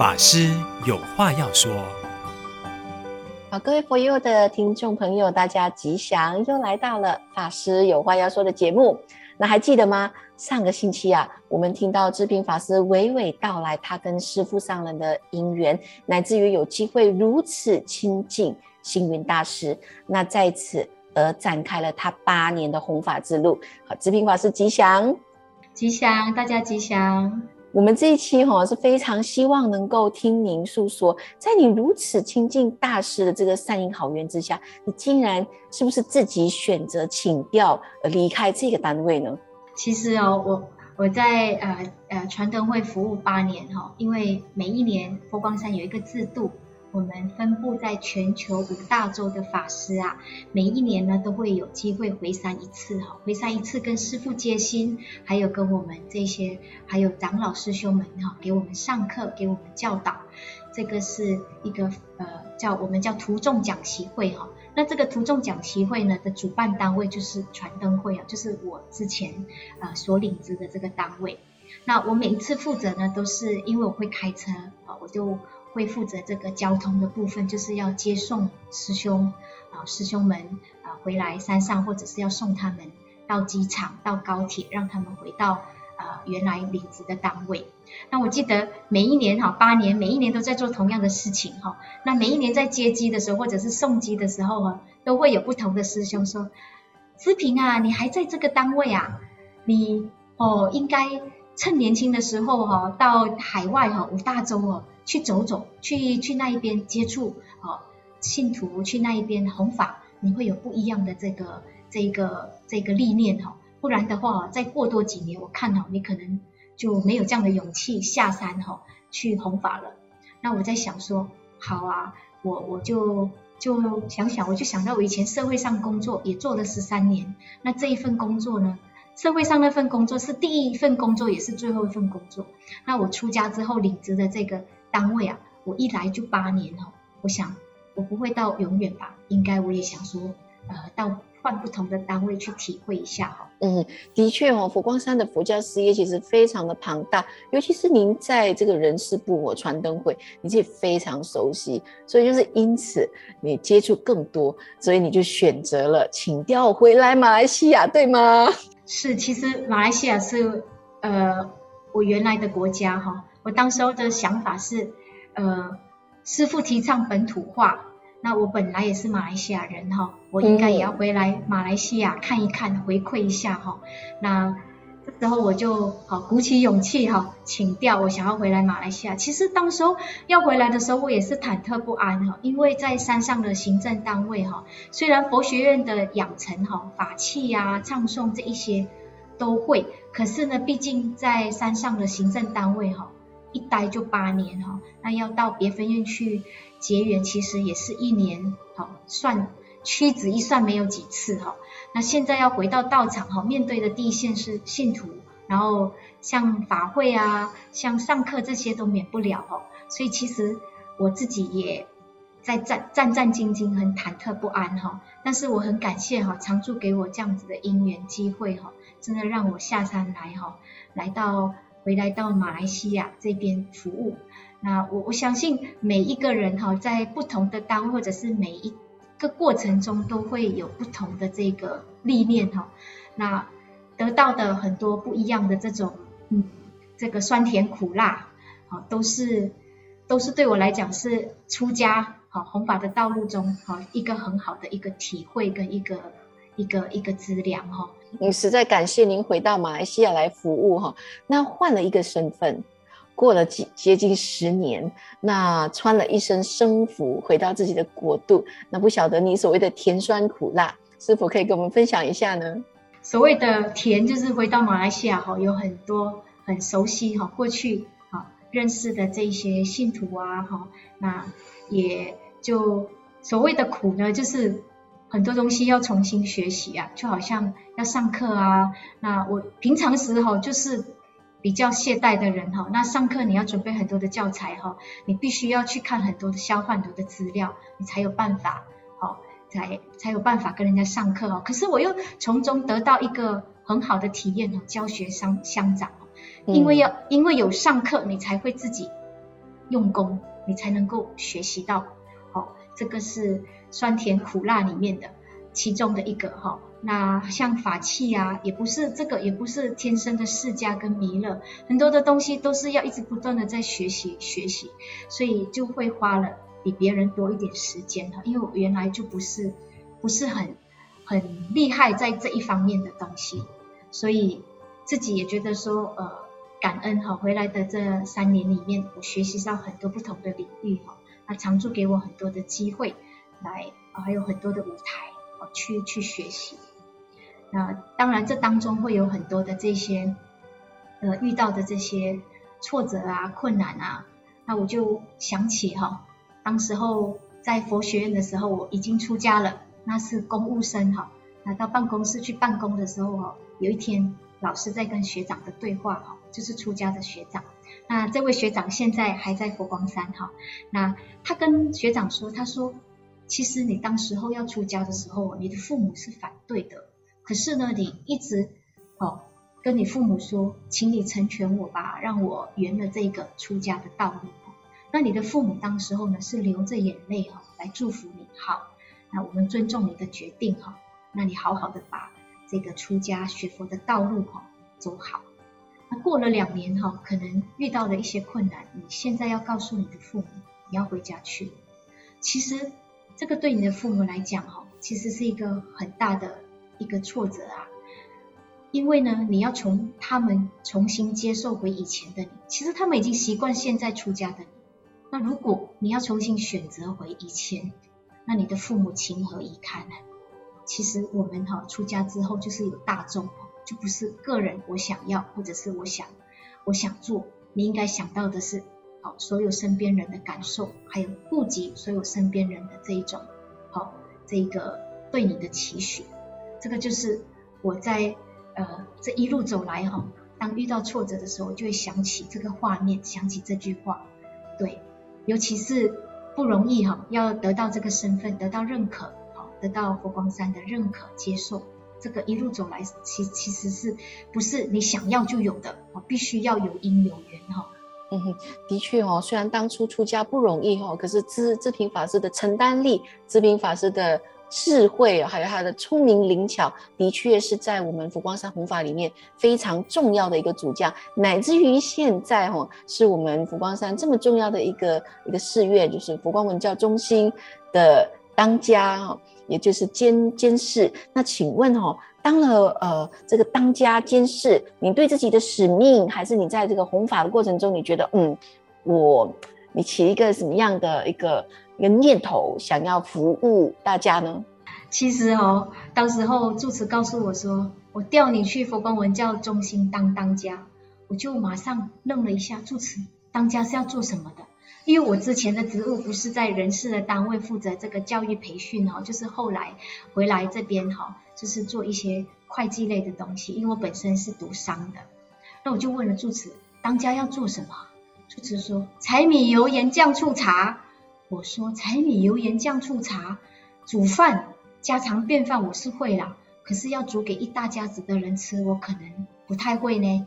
法师有话要说。好，各位 For You 的听众朋友，大家吉祥，又来到了法师有话要说的节目。那还记得吗？上个星期啊，我们听到志平法师娓娓道来他跟师父上人的因缘，乃至于有机会如此亲近星云大师，那在此而展开了他八年的弘法之路。好，志平法师吉祥，吉祥，大家吉祥。我们这一期哈是非常希望能够听您诉说，在你如此亲近大师的这个善因好缘之下，你竟然是不是自己选择请调而离开这个单位呢？其实哦，我我在呃呃传灯会服务八年哈，因为每一年佛光山有一个制度。我们分布在全球五大洲的法师啊，每一年呢都会有机会回山一次哈，回山一次跟师父接心，还有跟我们这些还有长老师兄们哈，给我们上课，给我们教导。这个是一个呃叫我们叫徒众讲习会哈。那这个徒众讲习会呢的主办单位就是传灯会啊，就是我之前啊所领职的这个单位。那我每一次负责呢，都是因为我会开车啊，我就。会负责这个交通的部分，就是要接送师兄啊，师兄们啊回来山上，或者是要送他们到机场、到高铁，让他们回到啊原来领职的单位。那我记得每一年哈，八年每一年都在做同样的事情哈。那每一年在接机的时候，或者是送机的时候啊，都会有不同的师兄说：“志平啊，你还在这个单位啊？你哦应该趁年轻的时候哈，到海外哈五大洲哦。”去走走，去去那一边接触啊信徒，去那一边弘法，你会有不一样的这个这个这个历练哈。不然的话，再过多几年，我看哈，你可能就没有这样的勇气下山哈去弘法了。那我在想说，好啊，我我就就想想，我就想到我以前社会上工作也做了十三年，那这一份工作呢，社会上那份工作是第一份工作，也是最后一份工作。那我出家之后领职的这个。单位啊，我一来就八年哦，我想我不会到永远吧，应该我也想说，呃，到换不同的单位去体会一下哈。嗯，的确哦，佛光山的佛教事业其实非常的庞大，尤其是您在这个人事部或传灯会，你自己非常熟悉，所以就是因此你接触更多，所以你就选择了请调回来马来西亚，对吗？是，其实马来西亚是呃我原来的国家哈。我当时候的想法是，呃，师傅提倡本土化，那我本来也是马来西亚人哈，我应该也要回来马来西亚看一看，回馈一下哈。那这时候我就好鼓起勇气哈，请调，我想要回来马来西亚。其实当时候要回来的时候，我也是忐忑不安哈，因为在山上的行政单位哈，虽然佛学院的养成哈，法器呀、唱诵这一些都会，可是呢，毕竟在山上的行政单位哈。一待就八年哈，那要到别分院去结缘，其实也是一年，好算屈指一算没有几次哈。那现在要回到道场哈，面对的第一线是信徒，然后像法会啊，像上课这些都免不了哈。所以其实我自己也在战战战兢兢，很忐忑不安哈。但是我很感谢哈，常住给我这样子的因缘机会哈，真的让我下山来哈，来到。回来到马来西亚这边服务，那我我相信每一个人哈，在不同的单位或者是每一个过程中，都会有不同的这个历练哈，那得到的很多不一样的这种嗯，这个酸甜苦辣，好，都是都是对我来讲是出家好弘法的道路中好一个很好的一个体会跟一个一个一个资粮哈。你实在感谢您回到马来西亚来服务哈，那换了一个身份，过了几接近十年，那穿了一身僧服回到自己的国度，那不晓得你所谓的甜酸苦辣，是否可以跟我们分享一下呢？所谓的甜，就是回到马来西亚哈，有很多很熟悉哈，过去哈认识的这些信徒啊哈，那也就所谓的苦呢，就是。很多东西要重新学习啊，就好像要上课啊。那我平常时哈就是比较懈怠的人哈。那上课你要准备很多的教材哈，你必须要去看很多的消化很多的资料，你才有办法好，才才有办法跟人家上课哦。可是我又从中得到一个很好的体验哦，教学相相长。因为要因为有上课，你才会自己用功，你才能够学习到。好、哦，这个是酸甜苦辣里面的其中的一个哈、哦。那像法器啊，也不是这个，也不是天生的释迦跟弥勒，很多的东西都是要一直不断的在学习学习，所以就会花了比别人多一点时间哈。因为我原来就不是不是很很厉害在这一方面的东西，所以自己也觉得说呃感恩哈，回来的这三年里面，我学习到很多不同的领域哈，那常驻给我很多的机会来，还有很多的舞台去去学习。那当然，这当中会有很多的这些，呃，遇到的这些挫折啊、困难啊。那我就想起哈、哦，当时候在佛学院的时候，我已经出家了，那是公务生哈。那到办公室去办公的时候哈，有一天老师在跟学长的对话哈，就是出家的学长。那这位学长现在还在佛光山哈。那他跟学长说，他说，其实你当时候要出家的时候，你的父母是反对的。可是呢，你一直哦跟你父母说，请你成全我吧，让我圆了这个出家的道路。那你的父母当时候呢是流着眼泪哈来祝福你。好，那我们尊重你的决定哈。那你好好的把这个出家学佛的道路哈走好。那过了两年哈，可能遇到了一些困难，你现在要告诉你的父母，你要回家去。其实这个对你的父母来讲哈，其实是一个很大的。一个挫折啊，因为呢，你要从他们重新接受回以前的你，其实他们已经习惯现在出家的你。那如果你要重新选择回以前，那你的父母情何以堪呢？其实我们哈出家之后就是有大众，就不是个人我想要或者是我想我想做，你应该想到的是，好所有身边人的感受，还有顾及所有身边人的这一种，好这一个对你的期许。这个就是我在呃这一路走来哈，当遇到挫折的时候，就会想起这个画面，想起这句话，对，尤其是不容易哈，要得到这个身份，得到认可，好，得到佛光山的认可接受，这个一路走来，其其实是不是你想要就有的，必须要有因有缘哈。嗯哼，的确哦，虽然当初出家不容易哈，可是智智平法师的承担力，智平法师的。智慧还有他的聪明灵巧，的确是在我们佛光山弘法里面非常重要的一个主将，乃至于现在哈，是我们佛光山这么重要的一个一个寺院，就是佛光文教中心的当家哈，也就是监监事。那请问哈，当了呃这个当家监事，你对自己的使命，还是你在这个弘法的过程中，你觉得嗯，我你起一个什么样的一个？一个念头想要服务大家呢？其实哦，当时候住持告诉我说，我调你去佛光文教中心当当家，我就马上愣了一下。住持，当家是要做什么的？因为我之前的职务不是在人事的单位负责这个教育培训哈，就是后来回来这边哈，就是做一些会计类的东西。因为我本身是读商的，那我就问了住持，当家要做什么？住持说，柴米油盐酱醋茶。我说柴米油盐酱醋茶，煮饭家常便饭我是会啦，可是要煮给一大家子的人吃，我可能不太会呢。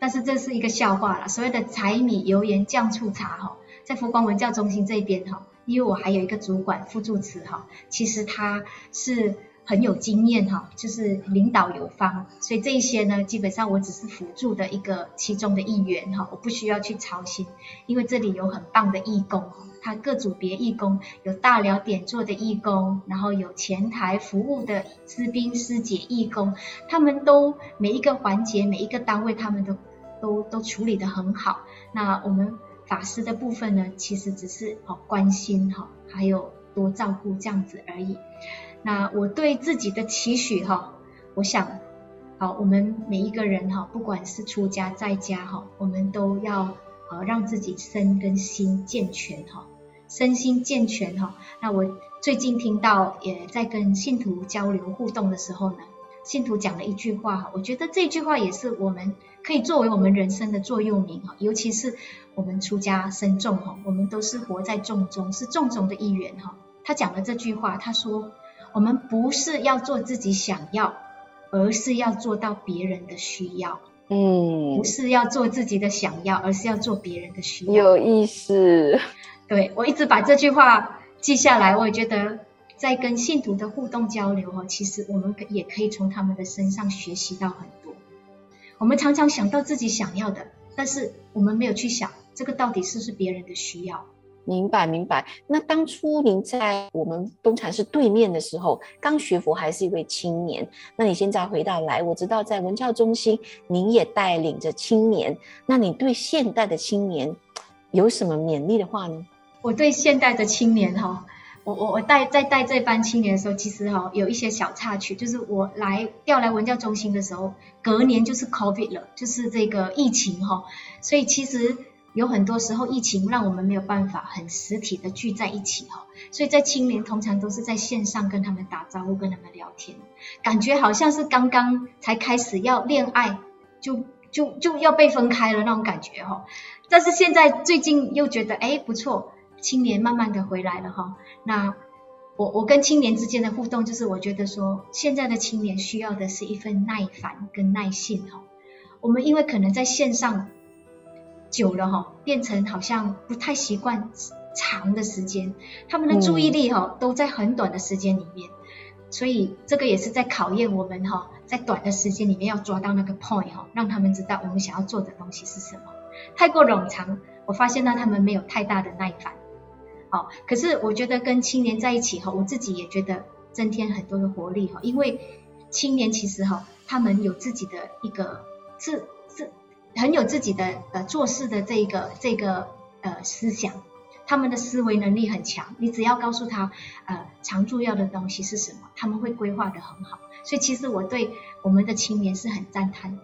但是这是一个笑话啦，所谓的柴米油盐酱醋茶哈，在佛光文教中心这边哈，因为我还有一个主管副住持哈，其实他是。很有经验哈，就是领导有方，所以这一些呢，基本上我只是辅助的一个其中的一员哈，我不需要去操心，因为这里有很棒的义工，他各组别义工有大寮点座的义工，然后有前台服务的师兵师姐义工，他们都每一个环节每一个单位他们都都都处理得很好。那我们法师的部分呢，其实只是哦关心哈，还有多照顾这样子而已。那我对自己的期许哈，我想，好，我们每一个人哈，不管是出家在家哈，我们都要呃让自己身跟心健全哈，身心健全哈。那我最近听到也在跟信徒交流互动的时候呢，信徒讲了一句话哈，我觉得这句话也是我们可以作为我们人生的座右铭哈，尤其是我们出家身众哈，我们都是活在众中，是众中的一员哈。他讲了这句话，他说。我们不是要做自己想要，而是要做到别人的需要。嗯，不是要做自己的想要，而是要做别人的需要。有意思。对，我一直把这句话记下来，我也觉得在跟信徒的互动交流哦，其实我们也可以从他们的身上学习到很多。我们常常想到自己想要的，但是我们没有去想这个到底是不是别人的需要。明白，明白。那当初您在我们东禅寺对面的时候，刚学佛还是一位青年。那你现在回到来，我知道在文教中心，您也带领着青年。那你对现代的青年有什么勉励的话呢？我对现代的青年哈，我我我带在带这班青年的时候，其实哈有一些小插曲，就是我来调来文教中心的时候，隔年就是 COVID 了，就是这个疫情哈，所以其实。有很多时候，疫情让我们没有办法很实体的聚在一起哈，所以在青年通常都是在线上跟他们打招呼，跟他们聊天，感觉好像是刚刚才开始要恋爱，就就就要被分开了那种感觉哈。但是现在最近又觉得哎不错，青年慢慢的回来了哈。那我我跟青年之间的互动，就是我觉得说现在的青年需要的是一份耐烦跟耐性哈。我们因为可能在线上。久了哈，变成好像不太习惯长的时间，他们的注意力哈都在很短的时间里面，所以这个也是在考验我们哈，在短的时间里面要抓到那个 point 哈，让他们知道我们想要做的东西是什么。太过冗长，我发现呢他们没有太大的耐烦。好，可是我觉得跟青年在一起哈，我自己也觉得增添很多的活力哈，因为青年其实哈，他们有自己的一个自。很有自己的呃做事的这个这个呃思想，他们的思维能力很强。你只要告诉他呃常住要的东西是什么，他们会规划的很好。所以其实我对我们的青年是很赞叹。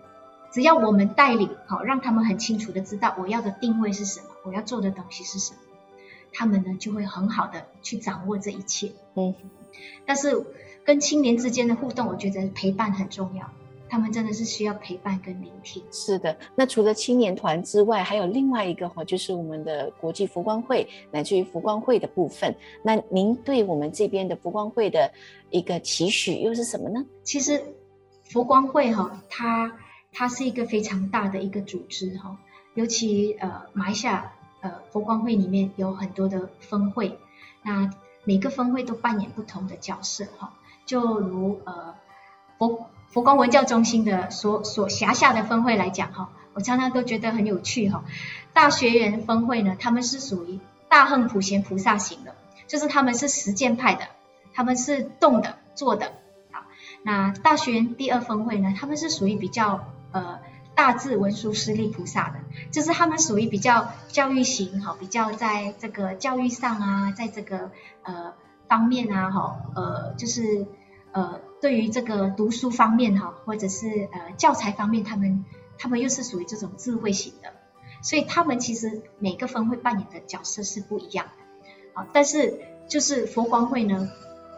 只要我们带领好，让他们很清楚的知道我要的定位是什么，我要做的东西是什么，他们呢就会很好的去掌握这一切。嗯，但是跟青年之间的互动，我觉得陪伴很重要。他们真的是需要陪伴跟聆听。是的，那除了青年团之外，还有另外一个哈，就是我们的国际佛光会，乃至于佛光会的部分。那您对我们这边的佛光会的一个期许又是什么呢？其实佛光会哈，它它是一个非常大的一个组织哈，尤其呃马来西亚呃佛光会里面有很多的分会，那每个分会都扮演不同的角色哈，就如呃佛。佛光文教中心的所所辖下的分会来讲哈，我常常都觉得很有趣哈。大学园分会呢，他们是属于大横普贤菩萨型的，就是他们是实践派的，他们是动的做的。好，那大学园第二分会呢，他们是属于比较呃大智文殊师利菩萨的，就是他们属于比较教育型哈，比较在这个教育上啊，在这个呃方面啊哈，呃就是呃。对于这个读书方面哈，或者是呃教材方面，他们他们又是属于这种智慧型的，所以他们其实每个分会扮演的角色是不一样的。好，但是就是佛光会呢，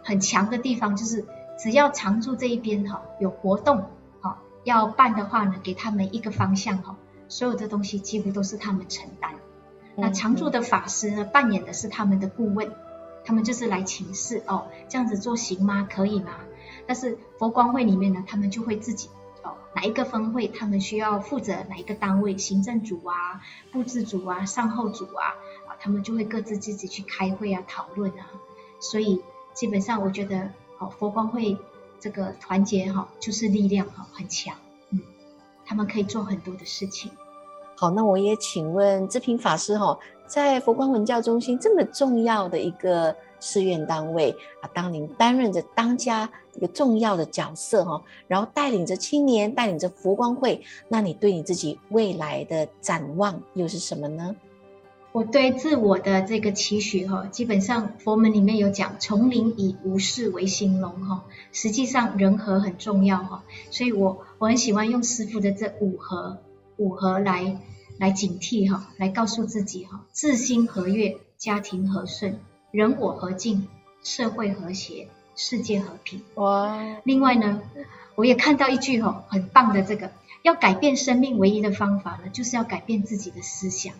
很强的地方就是只要常住这一边哈，有活动哈要办的话呢，给他们一个方向哈，所有的东西几乎都是他们承担。那常住的法师呢，扮演的是他们的顾问，他们就是来请示哦，这样子做行吗？可以吗？但是佛光会里面呢，他们就会自己哦，哪一个分会他们需要负责哪一个单位，行政组啊、布置组啊、善后组啊，啊，他们就会各自自己去开会啊、讨论啊。所以基本上我觉得，哦，佛光会这个团结哈，就是力量哈，很强，嗯，他们可以做很多的事情。好，那我也请问志平法师哈，在佛光文教中心这么重要的一个。寺院单位啊，当您担任着当家一个重要的角色哈，然后带领着青年，带领着佛光会，那你对你自己未来的展望又是什么呢？我对自我的这个期许哈，基本上佛门里面有讲，丛林以无事为兴隆哈，实际上人和很重要哈，所以我我很喜欢用师父的这五和五合来来警惕哈，来告诉自己哈，自心和悦，家庭和顺。人我和敬，社会和谐，世界和平。哇！另外呢，我也看到一句吼，很棒的这个，要改变生命唯一的方法呢，就是要改变自己的思想。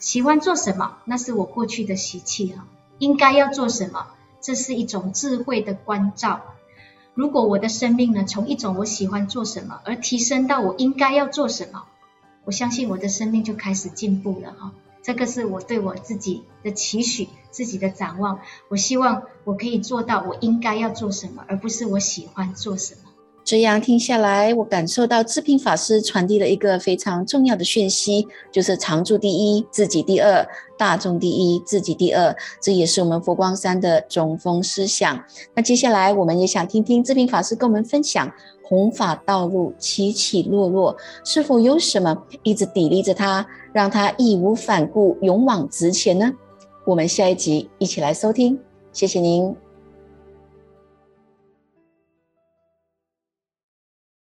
喜欢做什么，那是我过去的习气哈。应该要做什么，这是一种智慧的关照。如果我的生命呢，从一种我喜欢做什么，而提升到我应该要做什么，我相信我的生命就开始进步了哈。这个是我对我自己的期许，自己的展望。我希望我可以做到我应该要做什么，而不是我喜欢做什么。这样听下来，我感受到志平法师传递了一个非常重要的讯息，就是常住第一，自己第二；大众第一，自己第二。这也是我们佛光山的中风思想。那接下来，我们也想听听志平法师跟我们分享，弘法道路起起落落，是否有什么一直砥砺着他，让他义无反顾，勇往直前呢？我们下一集一起来收听。谢谢您。